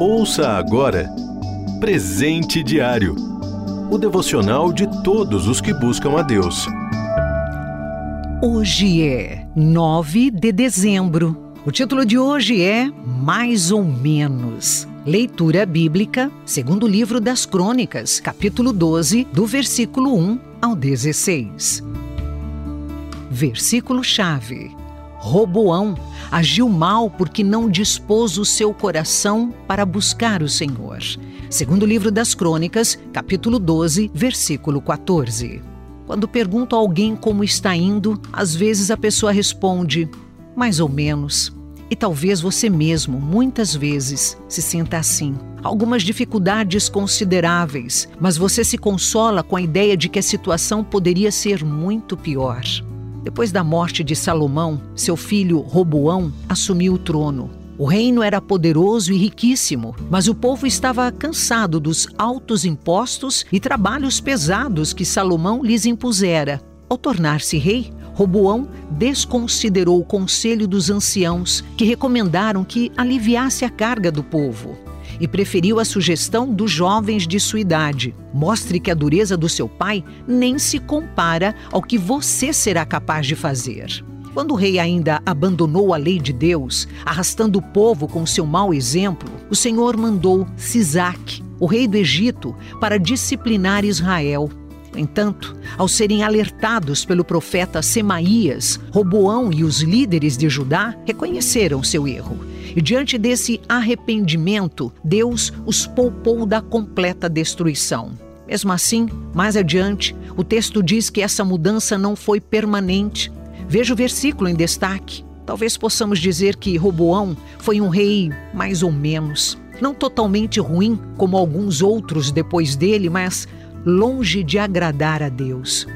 Ouça agora Presente Diário o devocional de todos os que buscam a Deus. Hoje é 9 de dezembro. O título de hoje é Mais ou Menos. Leitura bíblica, segundo o livro das Crônicas, capítulo 12, do versículo 1 ao 16. Versículo-chave. Roboão agiu mal porque não dispôs o seu coração para buscar o Senhor. Segundo o livro das Crônicas, capítulo 12, versículo 14. Quando pergunto a alguém como está indo, às vezes a pessoa responde: mais ou menos. E talvez você mesmo, muitas vezes, se sinta assim. Algumas dificuldades consideráveis, mas você se consola com a ideia de que a situação poderia ser muito pior. Depois da morte de Salomão, seu filho Roboão assumiu o trono. O reino era poderoso e riquíssimo, mas o povo estava cansado dos altos impostos e trabalhos pesados que Salomão lhes impusera. Ao tornar-se rei, Roboão desconsiderou o conselho dos anciãos, que recomendaram que aliviasse a carga do povo e preferiu a sugestão dos jovens de sua idade. Mostre que a dureza do seu pai nem se compara ao que você será capaz de fazer. Quando o rei ainda abandonou a lei de Deus, arrastando o povo com seu mau exemplo, o Senhor mandou Sisaque, o rei do Egito, para disciplinar Israel. Entanto, ao serem alertados pelo profeta Semaías, Roboão e os líderes de Judá reconheceram seu erro. E diante desse arrependimento, Deus os poupou da completa destruição. Mesmo assim, mais adiante, o texto diz que essa mudança não foi permanente. Veja o versículo em destaque. Talvez possamos dizer que Roboão foi um rei mais ou menos. Não totalmente ruim, como alguns outros depois dele, mas longe de agradar a Deus.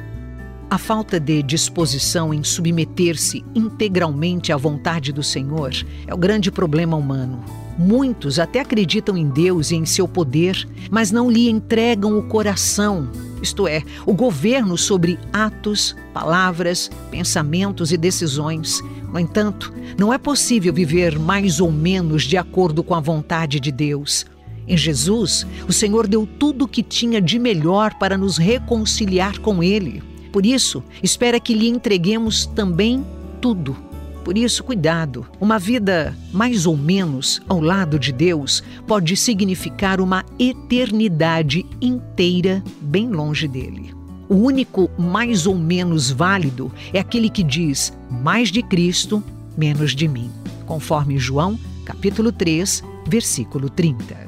A falta de disposição em submeter-se integralmente à vontade do Senhor é o grande problema humano. Muitos até acreditam em Deus e em seu poder, mas não lhe entregam o coração, isto é, o governo sobre atos, palavras, pensamentos e decisões. No entanto, não é possível viver mais ou menos de acordo com a vontade de Deus. Em Jesus, o Senhor deu tudo o que tinha de melhor para nos reconciliar com Ele. Por isso, espera que lhe entreguemos também tudo. Por isso, cuidado. Uma vida mais ou menos ao lado de Deus pode significar uma eternidade inteira bem longe dele. O único mais ou menos válido é aquele que diz mais de Cristo, menos de mim, conforme João, capítulo 3, versículo 30.